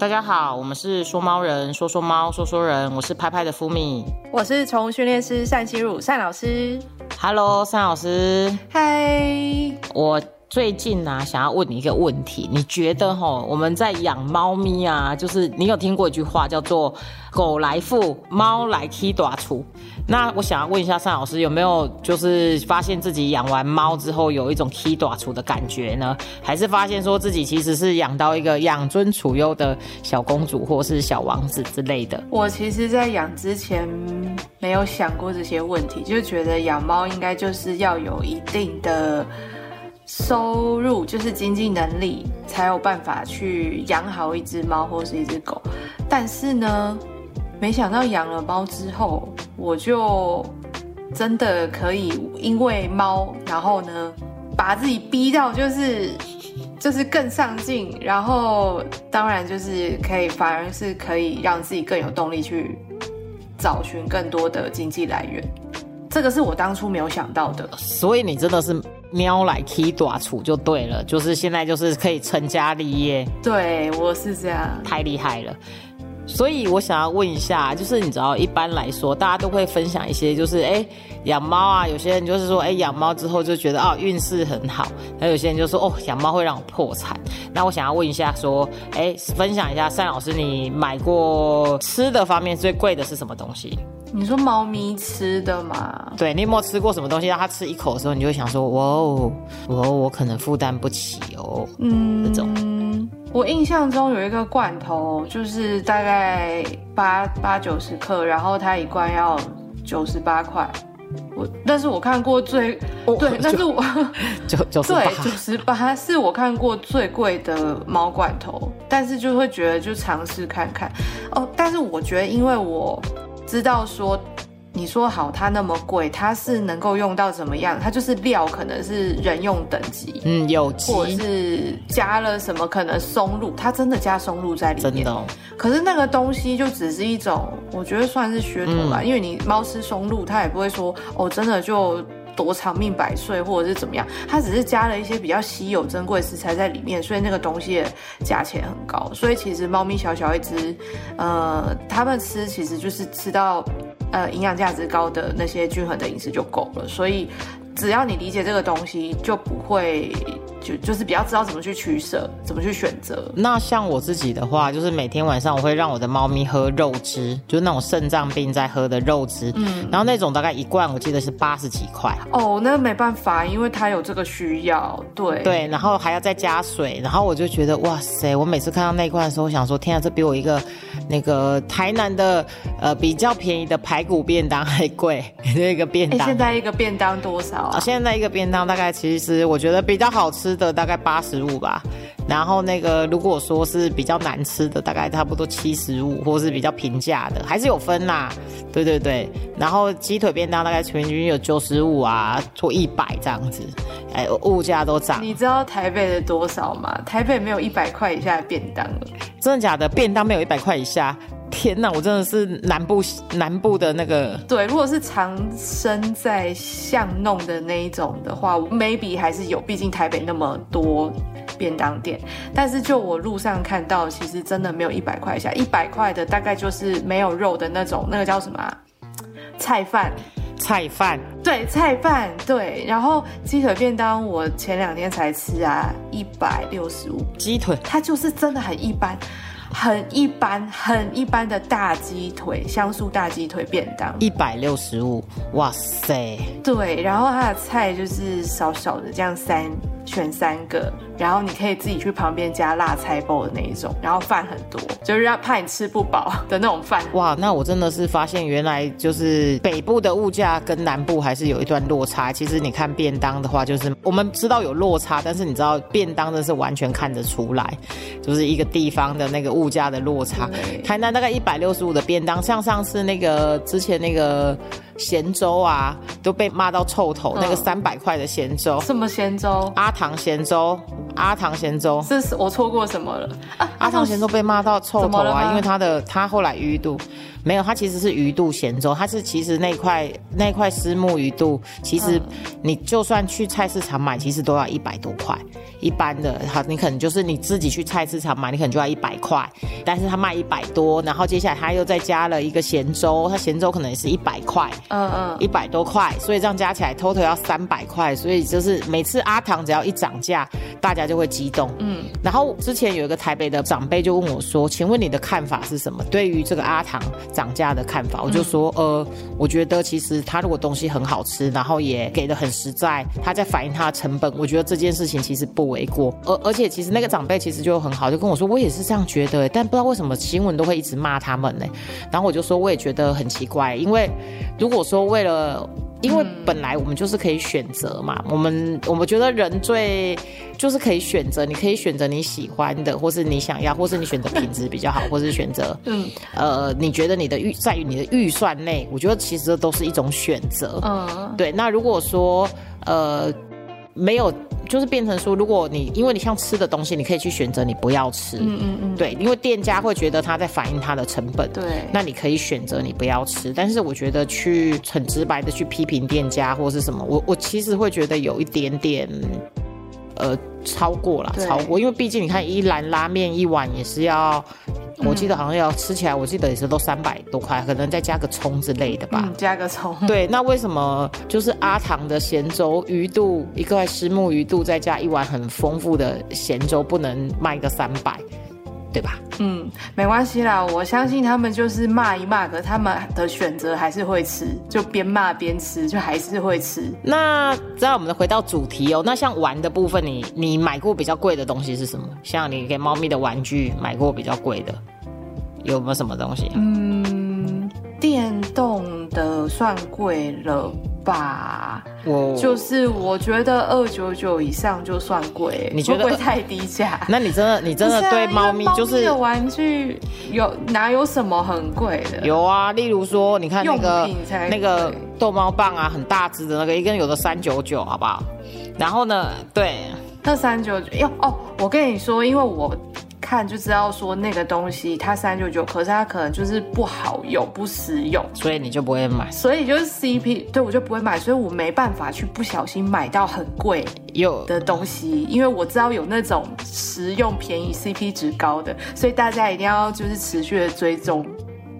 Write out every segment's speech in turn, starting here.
大家好，我们是说猫人，说说猫，说说人，我是拍拍的福米。我是宠物训练师单心如单老师。Hello，单老师，嗨，我最近呢、想要问你一个问题，你觉得哈，我们在养猫咪啊，就是你有听过一句话叫做“狗来富，猫来踢短出”。那我想要问一下单老师，有没有就是发现自己养完猫之后有一种踢短出的感觉呢？还是发现说自己其实是养到一个养尊处优的小公主或是小王子之类的？我其实，在养之前没有想过这些问题，就觉得养猫应该就是要有一定的收入，就是经济能力，才有办法去养好一只猫或是一只狗。但是呢，没想到养了猫之后，我就真的可以因为猫，然后呢，把自己逼到就是就是更上进，然后当然就是可以，反而是可以让自己更有动力去找寻更多的经济来源。这个是我当初没有想到的。所以你真的是喵来 K 短处就对了，就是现在就是可以成家立业，对我是这样，太厉害了。所以我想要问一下，就是你知道，一般来说，大家都会分享一些，就是哎，养猫啊，有些人就是说，哎，养猫之后就觉得哦，运势很好；那有些人就说，哦，养猫会让我破产。那我想要问一下，说，哎，分享一下，单老师，你买过吃的方面最贵的是什么东西？你说猫咪吃的嘛？对你有没有吃过什么东西，让它吃一口的时候，你就会想说，哇哦，哇哦，我可能负担不起哦。嗯，这种我印象中有一个罐头，就是大概八八九十克，然后它一罐要九十八块。我，但是我看过最对，但是我九 九十八对，九十八是我看过最贵的猫罐头，但是就会觉得就尝试看看哦。但是我觉得，因为我知道说，你说好它那么贵，它是能够用到怎么样？它就是料可能是人用等级，嗯，有机或者是加了什么可能松露，它真的加松露在里面。真的、哦，可是那个东西就只是一种，我觉得算是噱头吧，因为你猫吃松露，它也不会说哦，真的就多长命百岁或者是怎么样，它只是加了一些比较稀有珍贵食材在里面，所以那个东西的价钱很高。所以其实猫咪小小一只，呃，它们吃其实就是吃到呃营养价值高的那些均衡的饮食就够了。所以只要你理解这个东西，就不会就就是比较知道怎么去取舍，怎么去选择。那像我自己的话，就是每天晚上我会让我的猫咪喝肉汁，就是那种肾脏病在喝的肉汁，嗯，然后那种大概一罐我记得是八十几块，哦，那没办法，因为它有这个需要，对对，然后还要再加水，然后我就觉得哇塞，我每次看到那一罐的时候，我想说天啊，这比我一个那个台南的呃比较便宜的排骨便当还贵，那个便哎，当。现在一个便当多少啊，啊？现在一个便当大概其实我觉得比较好吃的大概八十五吧，然后那个如果说是比较难吃的，大概差不多七十五，或是比较平价的，还是有分啦。对对对，然后鸡腿便当大概平均有九十五啊，或一百这样子，哎，物价都涨，你知道台北的多少吗？台北没有一百块以下的便当了。真的假的？便当没有一百块以下，天哪，我真的是南部南部的那个对，如果是常生在巷弄的那一种的话，maybe 还是有，毕竟台北那么多便当店。但是就我路上看到，其实真的没有一百块以下，一百块的大概就是没有肉的那种，那个叫什么啊、菜饭。菜饭，对，菜饭对，然后鸡腿便当我前两天才吃啊，一百六十五，鸡腿。它就是真的很一般，很一般，很一般的大鸡腿，香酥大鸡腿便当。一百六十五，哇塞！对，然后它的菜就是少少的，这样三选三个，然后你可以自己去旁边加辣菜包的那一种，然后饭很多，就是让怕你吃不饱的那种饭。哇，那我真的是发现，原来就是北部的物价跟南部还是有一段落差。其实你看便当的话，就是我们知道有落差，但是你知道便当的是完全看得出来，就是一个地方的那个物价的落差。台南大概一百六十五的便当，像上次那个之前那个咸粥啊，都被骂到臭头，那个嗯三百块的咸粥，什么咸粥？阿唐咸粥，阿唐咸粥。这是我错过什么了啊？阿唐咸粥被骂到臭头啊，因为他的他后来淤肚，没有，它其实是鱼肚咸粥，它是其实那块那块丝木鱼肚，其实你就算去菜市场买，其实都要一百多块。一般的，好，你可能就是你自己去菜市场买，你可能就要一百块，但是它卖一百多，然后接下来他又再加了一个咸粥，它咸粥可能也是一百块，嗯嗯，一百多块，所以这样加起来 total 要三百块，所以就是每次阿唐只要一涨价，大家就会激动，嗯，然后之前有一个台北的长辈就问我说，请问你的看法是什么？对于这个阿唐涨价的看法，我就说，呃，我觉得其实他如果东西很好吃，然后也给的很实在，他在反映他的成本，我觉得这件事情其实不。为过，而而且其实那个长辈其实就很好，就跟我说，我也是这样觉得，但不知道为什么新闻都会一直骂他们呢？然后我就说，我也觉得很奇怪，因为如果说为了，因为本来我们就是可以选择嘛，我们我们觉得人最就是可以选择，你可以选择你喜欢的，或是你想要，或是你选择品质比较好，或是选择，嗯，呃，你觉得你的预在于你的预算内，我觉得其实这都是一种选择，嗯，对。那如果说，呃。没有，就是变成说，如果你因为你像吃的东西，你可以去选择你不要吃，嗯嗯嗯，对，因为店家会觉得他在反映他的成本，对，那你可以选择你不要吃。但是我觉得去很直白的去批评店家或是什么，我我其实会觉得有一点点，呃，超过了，超过，因为毕竟你看一兰拉面一碗也是要。我记得好像要吃起来，我记得也是都三百多块，可能再加个葱之类的吧。嗯，加个葱。对，那为什么就是阿唐的咸粥鱼肚一块石木鱼肚，再加一碗很丰富的咸粥，不能卖个三百，对吧？嗯，没关系啦，我相信他们就是骂一骂，可他们的选择还是会吃，就边骂边吃，就还是会吃。那在我们回到主题哦，那像玩的部分，你你买过比较贵的东西是什么？像你给猫咪的玩具买过比较贵的？有没有什么东西？嗯，电动的算贵了吧？我就是我觉得二九九以上就算贵，你觉得会太低价？那你真的你真的对猫咪就是玩具有哪有什么很贵的？有啊，例如说你看那个那个逗猫棒啊，很大只的那个，一根有的三九九，好不好？然后呢，对，那三九九哟哦，我跟你说，因为我。看就知道说那个东西它三九九，可是它可能就是不好用、不实用，所以你就不会买。所以就是 CP，对我就不会买，所以我没办法去不小心买到很贵有的东西，因为我知道有那种实用、便宜、CP 值高的，所以大家一定要就是持续的追踪。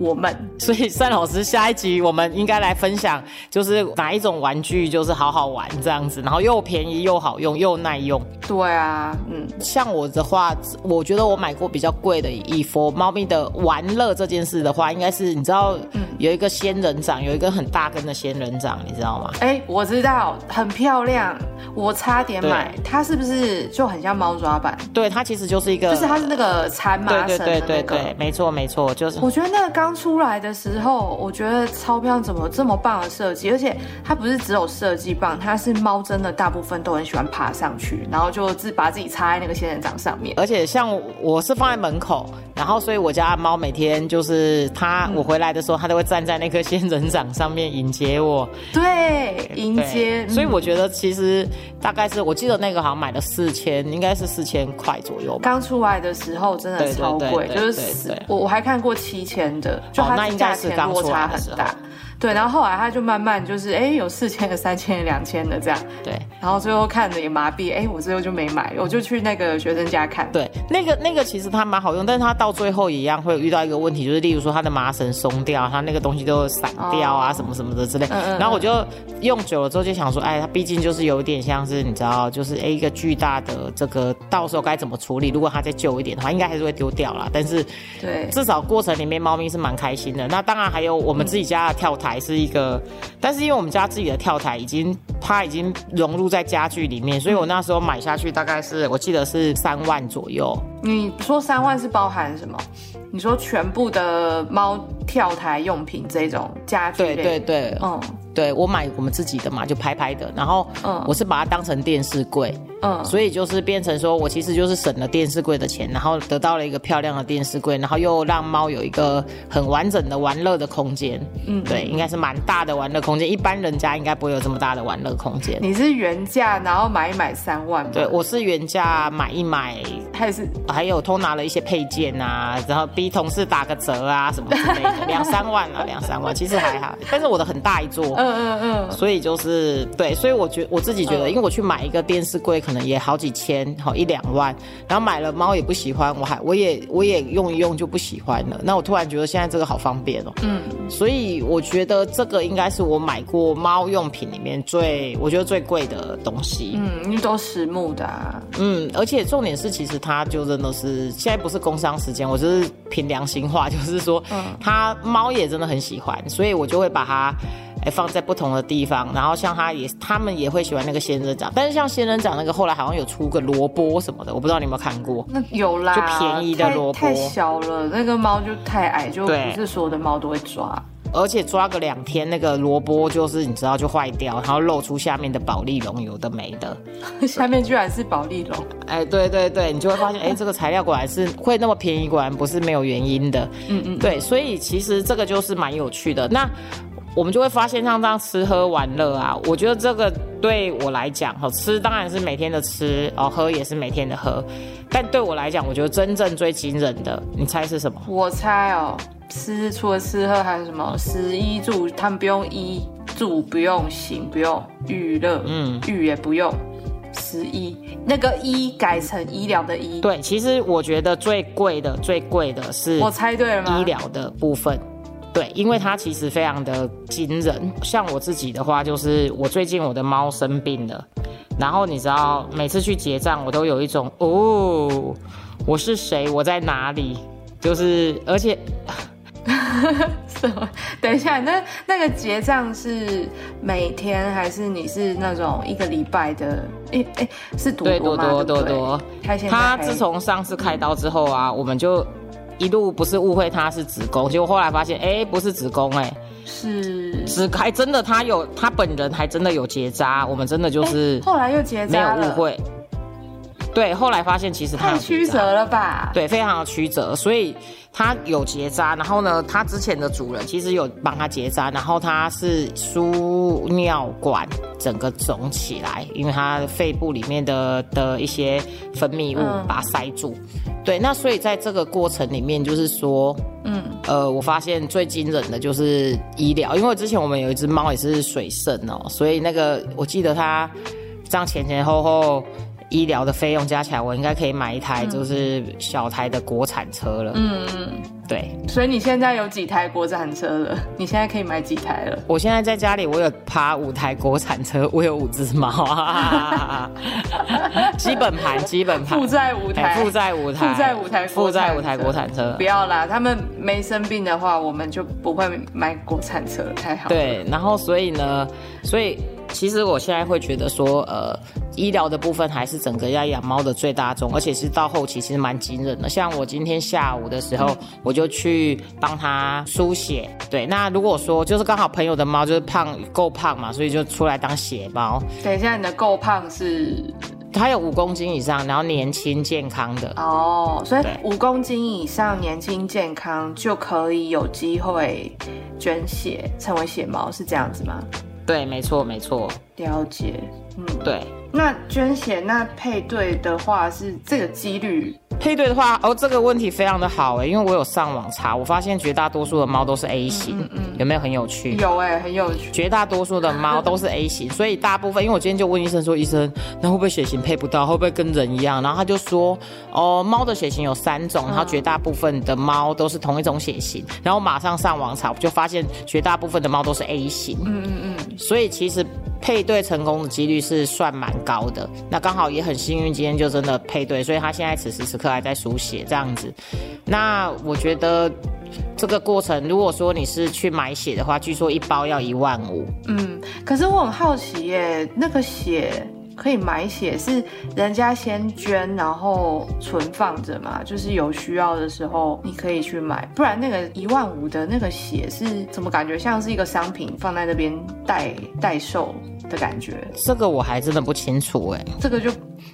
我们，所以单老师下一集我们应该来分享，就是哪一种玩具就是好好玩这样子，然后又便宜又好用又耐用。对啊，嗯，像我的话，我觉得我买过比较贵的衣服，猫咪的玩乐这件事的话，应该是你知道，有一个仙人掌，有一个很大根的仙人掌，你知道吗？哎，我知道，很漂亮，我差点买，它是不是就很像猫抓板？对，它其实就是一个，就是它是那个缠麻绳的那个，没错没错，就是。我觉得那个刚。出来的时候，我觉得超漂怎么这么棒的设计？而且它不是只有设计棒，它是猫真的大部分都很喜欢爬上去，然后就自把自己插在那个仙人掌上面。而且像我是放在门口，然后所以我家猫每天就是它，我回来的时候，它都会站在那颗仙人掌上面迎接我。对，迎接。所以我觉得其实大概是我记得那个好像买了四千，应该是四千块左右。刚出来的时候真的超贵，就是我我还看过七千的。就它价钱落差很大。对，然后后来他就慢慢就是，哎，有四千的、三千的、两千的这样。对，然后最后看着也麻痹，哎，我最后就没买，我就去那个学生家看。对，那个那个其实它蛮好用，但是它到最后一样会遇到一个问题，就是例如说它的麻绳松掉，它那个东西都散掉啊，什么什么的之类。嗯嗯。然后我就用久了之后就想说，哎，它毕竟就是有点像是你知道，就是哎一个巨大的这个，到时候该怎么处理？如果它再旧一点的话，应该还是会丢掉啦。但是，对，至少过程里面猫咪是蛮开心的。那当然还有我们自己家的跳台。还是一个，但是因为我们家自己的跳台已经，它已经融入在家具里面，所以我那时候买下去大概是我记得是三万左右。你说三万是包含什么？你说全部的猫跳台用品这种家具？对对对，嗯，对我买我们自己的嘛，就拍拍的，然后嗯，我是把它当成电视柜。嗯，所以就是变成说我其实就是省了电视柜的钱，然后得到了一个漂亮的电视柜，然后又让猫有一个很完整的玩乐的空间。嗯，对，应该是蛮大的玩乐空间，一般人家应该不会有这么大的玩乐空间。你是原价，然后买一买三万吗？对，我是原价买一买，还是还有偷拿了一些配件啊，然后逼同事打个折啊什么之类的，两三万啊，两三万，其实还好。但是我的很大一桌，嗯嗯嗯，所以就是对，所以我觉我自己觉得，因为我去买一个电视柜可能也好几千，好一两万，然后买了猫也不喜欢，我还我也我也用一用就不喜欢了。那我突然觉得现在这个好方便哦，嗯，所以我觉得这个应该是我买过猫用品里面最我觉得最贵的东西，嗯，因为都实木的，啊，嗯，而且重点是其实它就真的是现在不是工商时间，我就是凭良心话，就是说，嗯，它猫也真的很喜欢，所以我就会把它。哎，放在不同的地方，然后像他也，他们也会喜欢那个仙人掌，但是像仙人掌那个后来好像有出个萝卜什么的，我不知道你有没有看过。那有啦，就便宜的萝卜。太小了，那个猫就太矮，就不是所有的猫都会抓。而且抓个两天，那个萝卜就是你知道就坏掉，然后露出下面的宝丽龙，有的没的。下面居然是宝丽龙。哎，对对对，你就会发现，哎，这个材料果然是会那么便宜，果然不是没有原因的。嗯嗯，对，所以其实这个就是蛮有趣的。那。我们就会发现像这样吃喝玩乐啊，我觉得这个对我来讲，哈，吃当然是每天的吃，哦，喝也是每天的喝，但对我来讲，我觉得真正最惊人的，你猜是什么？我猜哦，吃除了吃喝还有什么？食衣住，他们不用衣，住不用行，不用娱乐，嗯，娱也不用，十一那个医改成医疗的医。对，其实我觉得最贵的，最贵的是我猜对了吗？医疗的部分。对，因为它其实非常的惊人。像我自己的话，就是我最近我的猫生病了，然后你知道，每次去结账，我都有一种哦，我是谁？我在哪里？就是而且，什么？等一下，那那个结账是每天还是你是那种一个礼拜的？哎哎，是多多多多多。他自从上次开刀之后啊，我们就。一路不是误会他是子宫，结果后来发现，哎，不是子宫，哎，是子，还真的他有，他本人还真的有结扎，我们真的就是后来又结扎，没有误会。对，后来发现其实太曲折了吧？对，非常的曲折，所以它有结扎。然后呢，它之前的主人其实有帮它结扎，然后它是输尿管整个肿起来，因为它肺部里面的的一些分泌物把它塞住。对，那所以在这个过程里面，就是说，嗯，呃，我发现最惊人的就是医疗，因为之前我们有一只猫也是水肾哦，所以那个我记得它这样前前后后。医疗的费用加起来，我应该可以买一台就是小台的国产车了。嗯嗯，对。所以你现在有几台国产车了？你现在可以买几台了？我现在在家里，我有趴五台国产车，我有五只猫。基本盘，基本盘。负债五台，负债五台，负债五台，负债五台国产车。不要啦，他们没生病的话，我们就不会买国产车，太好。对，然后所以呢，所以。其实我现在会觉得说，呃，医疗的部分还是整个要养猫的最大宗，而且是到后期其实蛮惊人的。像我今天下午的时候，我就去帮它输血。对，那如果说就是刚好朋友的猫就是胖够胖嘛，所以就出来当血猫。等一下，你的够胖是？它有五公斤以上，然后年轻健康的。哦，所以五公斤以上年轻健康就可以有机会捐血成为血猫，是这样子吗？对，没错，没错，了解，嗯，对。那捐血那配对的话是这个几率？配对的话，哦，这个问题非常的好哎，因为我有上网查，我发现绝大多数的猫都是 A 型，嗯嗯，有没有很有趣？有哎，很有趣。绝大多数的猫都是 A 型，所以大部分，因为我今天就问医生说，医生，那会不会血型配不到？会不会跟人一样？然后他就说，哦，猫的血型有三种，然后绝大部分的猫都是同一种血型。然后马上上网查，就发现绝大部分的猫都是 A 型，嗯嗯嗯，所以其实。配对成功的几率是算蛮高的，那刚好也很幸运，今天就真的配对，所以他现在此时此刻还在输血这样子。那我觉得这个过程，如果说你是去买血的话，据说一包要一万五。嗯，可是我很好奇耶，那个血可以买血是人家先捐，然后存放着嘛？就是有需要的时候你可以去买，不然那个一万五的那个血是怎么感觉像是一个商品放在那边代代售？的感觉。这个我还真的不清楚哎，这个就，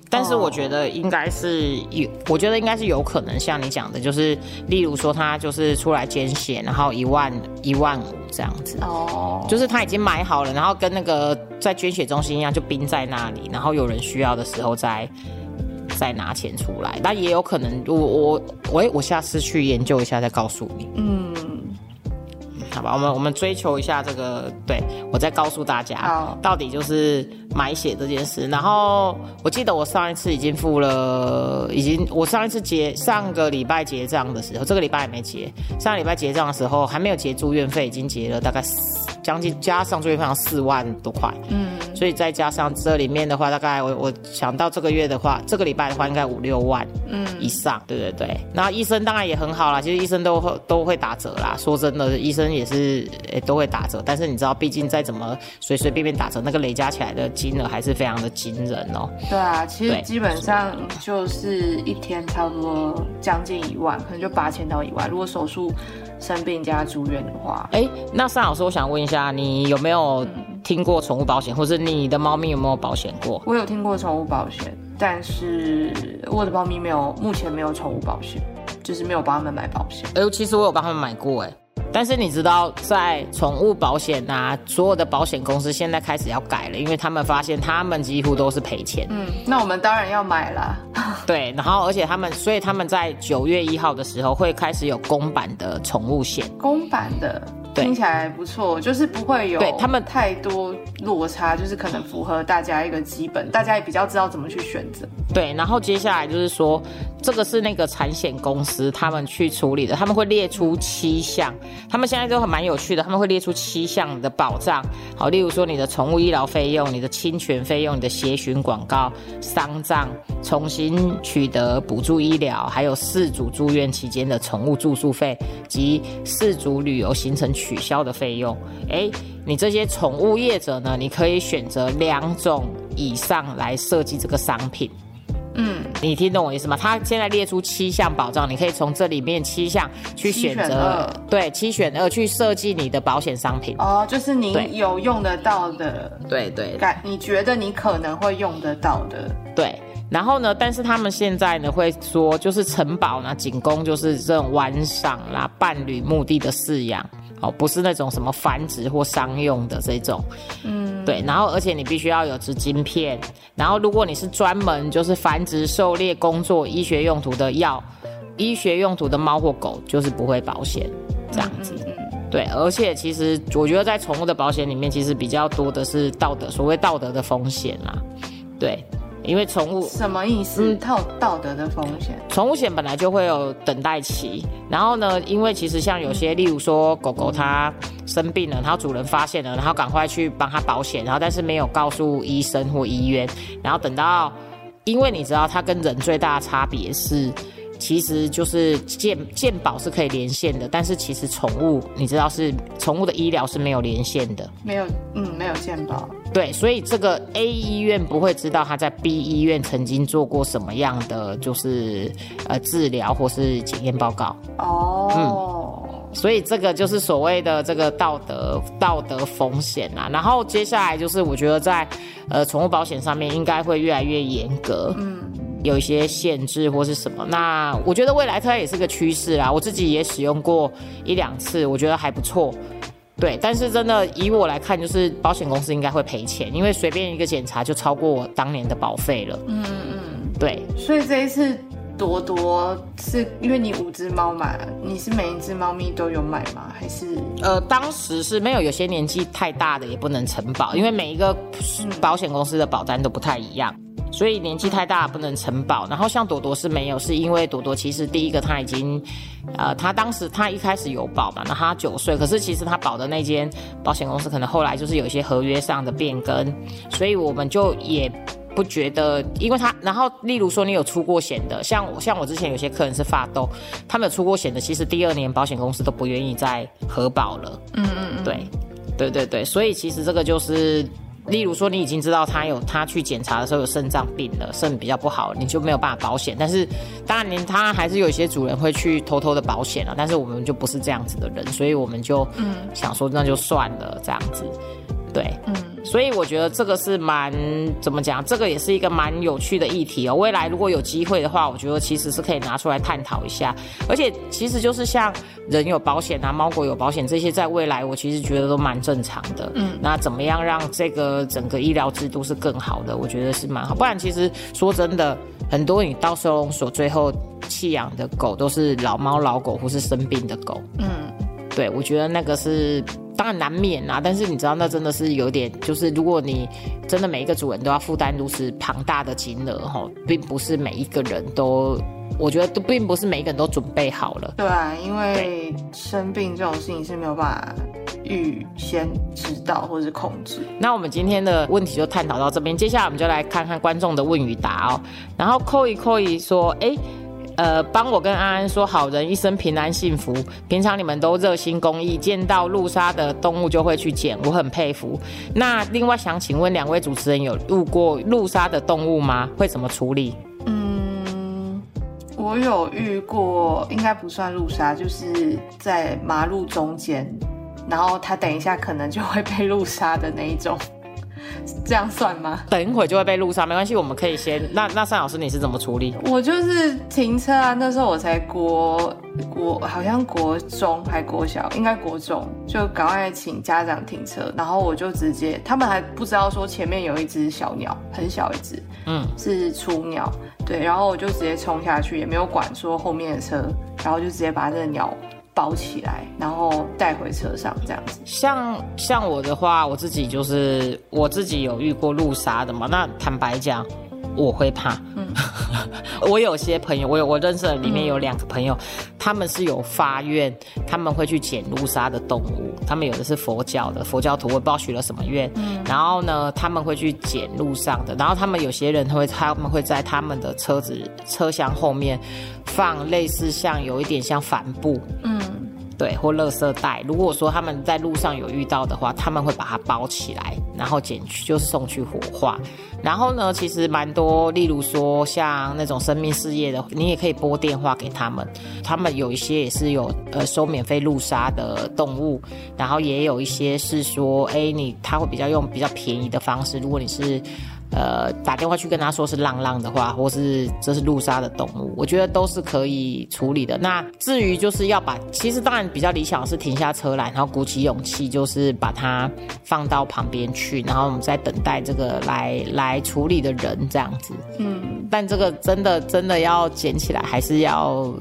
但是我觉得应该是有，我觉得应该是有可能像你讲的，就是例如说他就是出来捐血，然后一万一万五这样子，哦，就是他已经买好了，然后跟那个在捐血中心一样，就冰在那里，然后有人需要的时候再再拿钱出来。那也有可能，我我我我下次去研究一下再告诉你。嗯。我们我们追求一下这个，对我再告诉大家，到底就是买血这件事。然后我记得我上一次已经付了，已经我上一次结上个礼拜结账的时候，这个礼拜也没结。上个礼拜结账的时候还没有结住院费，已经结了大概将近加上住院费四万多块。嗯。所以再加上这里面的话，大概我我想到这个月的话，这个礼拜的话应该五六万，嗯，以上，对对对。那医生当然也很好啦，其实医生都会都会打折啦。说真的，医生也是诶都会打折，但是你知道，毕竟再怎么随随便便打折，那个累加起来的金额还是非常的惊人哦。对啊，其实基本上就是一天差不多将近一万，可能就八千到一万。如果手术生病加住院的话，哎，那尚老师，我想问一下，你有没有？听过宠物保险，或是你的猫咪有没有保险过？我有听过宠物保险，但是我的猫咪没有，目前没有宠物保险，就是没有帮他们买保险。哎，其实我有帮他们买过，哎。但是你知道，在宠物保险啊，所有的保险公司现在开始要改了，因为他们发现他们几乎都是赔钱。嗯，那我们当然要买了。对，然后而且他们，所以他们在九月一号的时候会开始有公版的宠物险。公版的。听起来不错，就是不会有对他们太多落差，就是可能符合大家一个基本，大家也比较知道怎么去选择。对，然后接下来就是说，这个是那个产险公司他们去处理的，他们会列出七项，他们现在都很蛮有趣的，他们会列出七项的保障，好，例如说你的宠物医疗费用、你的侵权费用、你的协寻广告、丧葬、重新取得补助医疗，还有四组住院期间的宠物住宿费及四组旅游行程。取消的费用，哎，你这些宠物业者呢？你可以选择两种以上来设计这个商品。嗯，你听懂我意思吗？他现在列出七项保障，你可以从这里面七项去选择，对，七选二去设计你的保险商品。哦，就是你有用得到的，对对，感你觉得你可能会用得到的，对。然后呢，但是他们现在呢会说，就是城堡呢，仅供就是这种玩赏啦、伴侣目的的饲养。哦，不是那种什么繁殖或商用的这种，嗯，对，然后而且你必须要有植晶片，然后如果你是专门就是繁殖、狩猎、工作、医学用途的药，医学用途的猫或狗就是不会保险这样子，对，而且其实我觉得在宠物的保险里面，其实比较多的是道德，所谓道德的风险啦，对。因为宠物什么意思？它有道德的风险。宠物险本来就会有等待期，然后呢，因为其实像有些，例如说狗狗它生病了，然后主人发现了，然后赶快去帮它保险，然后但是没有告诉医生或医院，然后等到，因为你知道它跟人最大的差别是。其实就是健健保是可以连线的，但是其实宠物你知道是宠物的医疗是没有连线的，没有，嗯，没有健保。对，所以这个 A 医院不会知道他在 B 医院曾经做过什么样的就是呃治疗或是检验报告。哦，嗯，所以这个就是所谓的这个道德道德风险啊。然后接下来就是我觉得在呃宠物保险上面应该会越来越严格。嗯。有一些限制或是什么，那我觉得未来它也是个趋势啦。我自己也使用过一两次，我觉得还不错。对，但是真的以我来看，就是保险公司应该会赔钱，因为随便一个检查就超过我当年的保费了。嗯嗯，对。所以这一次多多是因为你五只猫嘛，你是每一只猫咪都有买吗？还是？呃，当时是没有，有些年纪太大的也不能承保，因为每一个保险公司的保单都不太一样。所以年纪太大不能承保，然后像朵朵是没有，是因为朵朵其实第一个她已经，呃，她当时她一开始有保嘛，那她九岁，可是其实她保的那间保险公司可能后来就是有一些合约上的变更，所以我们就也不觉得，因为他，然后例如说你有出过险的，像我像我之前有些客人是发痘，他们有出过险的，其实第二年保险公司都不愿意再核保了。嗯嗯嗯，对，对对对，所以其实这个就是。例如说，你已经知道他有他去检查的时候有肾脏病了，肾比较不好，你就没有办法保险。但是，当然，他还是有一些主人会去偷偷的保险了。但是我们就不是这样子的人，所以我们就想说那就算了这样子，对，所以我觉得这个是蛮怎么讲，这个也是一个蛮有趣的议题哦。未来如果有机会的话，我觉得其实是可以拿出来探讨一下。而且其实就是像人有保险啊，猫狗有保险这些，在未来我其实觉得都蛮正常的。嗯，那怎么样让这个整个医疗制度是更好的？我觉得是蛮好。不然其实说真的，很多你到收容所最后弃养的狗都是老猫老狗或是生病的狗。嗯，对，我觉得那个是。当然难免啊，但是你知道那真的是有点，就是如果你真的每一个主人都要负担如此庞大的金额哈，并不是每一个人都，我觉得都并不是每一个人都准备好了。对啊，因为生病这种事情是没有办法预先知道或是控制。那我们今天的问题就探讨到这边，接下来我们就来看看观众的问与答哦。然后扣一扣一说，哎。呃，帮我跟安安说，好人一生平安幸福。平常你们都热心公益，见到路杀的动物就会去捡，我很佩服。那另外想请问两位主持人，有路过路杀的动物吗？会怎么处理？嗯，我有遇过，应该不算路杀，就是在马路中间，然后他等一下可能就会被路杀的那一种。这样算吗？等一会就会被路上，没关系，我们可以先。那那单老师你是怎么处理？我就是停车啊，那时候我才国国，好像国中还国小，应该国中，就赶快请家长停车，然后我就直接，他们还不知道说前面有一只小鸟，很小一只，嗯，是雏鸟，对，然后我就直接冲下去，也没有管说后面的车，然后就直接把这个鸟。包起来，然后带回车上，这样子。像像我的话，我自己就是我自己有遇过路杀的嘛。那坦白讲，我会怕。嗯，我有些朋友，我有我认识的里面有两个朋友，他们是有发愿，他们会去捡路杀的动物。他们有的是佛教的佛教徒，我不知道许了什么愿。嗯，然后呢，他们会去捡路上的。然后他们有些人会，他们会在他们的车子车厢后面放类似像有一点像帆布。嗯。对，或垃圾袋。如果说他们在路上有遇到的话，他们会把它包起来，然后捡去，就是送去火化。然后呢，其实蛮多，例如说像那种生命事业的，你也可以拨电话给他们。他们有一些也是有呃收免费路杀的动物，然后也有一些是说，哎，你他会比较用比较便宜的方式。如果你是。呃，打电话去跟他说是浪浪的话，或是这是路杀的动物，我觉得都是可以处理的。那至于就是要把，其实当然比较理想的是停下车来，然后鼓起勇气，就是把它放到旁边去，然后我们再等待这个来来处理的人这样子。嗯，但这个真的真的要捡起来，还是要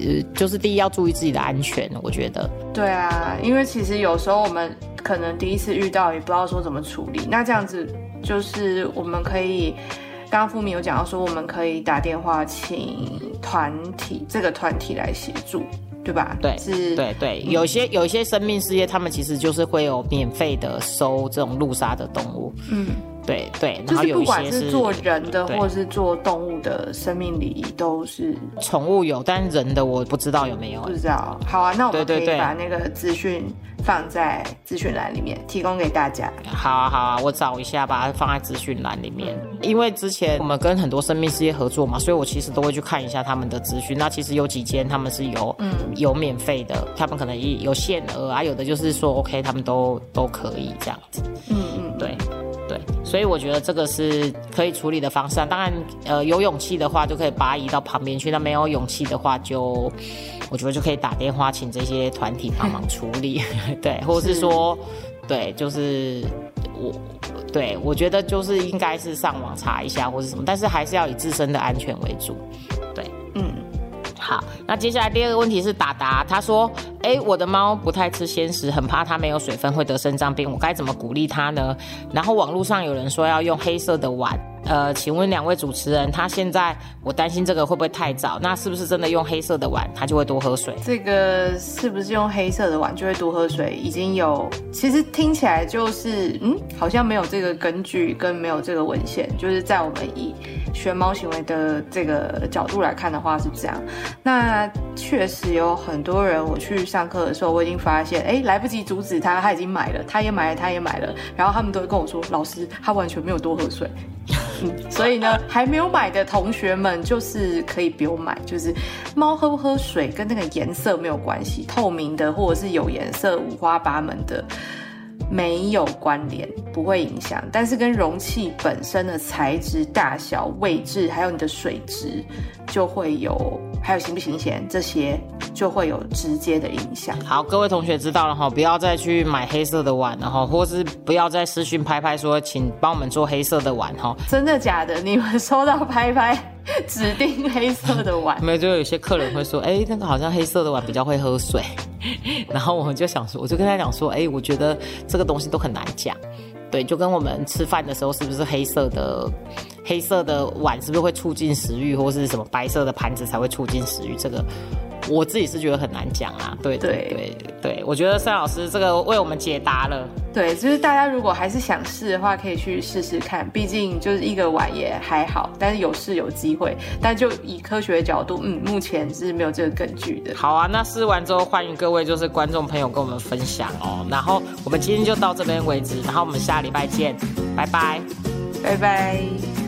呃，就是第一要注意自己的安全，我觉得。对啊，因为其实有时候我们可能第一次遇到，也不知道说怎么处理，那这样子。就是我们可以，刚刚富明有讲到说，我们可以打电话请团体，这个团体来协助，对吧？对，是，对对，有些有一些生命事业，他们其实就是会有免费的收这种路杀的动物，嗯。对对，然后不管是做人的或者是做动物的生命礼仪都是宠物有，但人的我不知道有没有，不知道。好啊，那我们可以把那个资讯放在资讯栏里面，提供给大家。好啊好啊，我找一下，把它放在资讯栏里面。因为之前我们跟很多生命事业合作嘛，所以我其实都会去看一下他们的资讯。那其实有几间他们是有嗯有免费的，他们可能有限额啊，有的就是说 OK，他们都都可以这样子。嗯嗯，对。对，所以我觉得这个是可以处理的方式。啊当然，呃，有勇气的话就可以把它移到旁边去；那没有勇气的话，就我觉得就可以打电话请这些团体帮忙处理。对，或者是说，对，就是我，对我觉得就是应该是上网查一下或是什么，但是还是要以自身的安全为主。对，嗯。好，那接下来第二个问题是达达，他说：“哎，我的猫不太吃鲜食，很怕它没有水分会得肾脏病，我该怎么鼓励它呢？”然后网络上有人说要用黑色的碗。呃，请问两位主持人，他现在我担心这个会不会太早？那是不是真的用黑色的碗，他就会多喝水？这个是不是用黑色的碗就会多喝水？已经有，其实听起来就是，嗯，好像没有这个根据跟没有这个文献，就是在我们以学猫行为的这个角度来看的话是这样。那确实有很多人，我去上课的时候，我已经发现，哎，来不及阻止他，他已经买了，他也买了，他也买了，然后他们都会跟我说，老师，他完全没有多喝水。所以呢，还没有买的同学们就是可以不用买。就是猫喝不喝水跟那个颜色没有关系，透明的或者是有颜色、五花八门的，没有关联，不会影响。但是跟容器本身的材质、大小、位置，还有你的水质，就会有，还有新不新鲜，这些就会有直接的影响。好，各位同学知道了哈，不要再去买黑色的碗了哈，或是不要再私讯拍拍说，请帮我们做黑色的碗哈。真的假的？你们收到拍拍指定黑色的碗？没有，就有些客人会说，哎，那个好像黑色的碗比较会喝水。然后我就想说，我就跟他讲说，哎，我觉得这个东西都很难讲，对，就跟我们吃饭的时候是不是黑色的黑色的碗是不是会促进食欲，或是什么白色的盘子才会促进食欲，这个。我自己是觉得很难讲啊，对对对对，我觉得赛老师这个为我们解答了。对，就是大家如果还是想试的话，可以去试试看，毕竟就是一个碗也还好，但是有试有机会。但就以科学的角度，嗯，目前是没有这个根据的。好啊，那试完之后，欢迎各位就是观众朋友跟我们分享哦。然后我们今天就到这边为止，然后我们下礼拜见，拜拜，拜拜。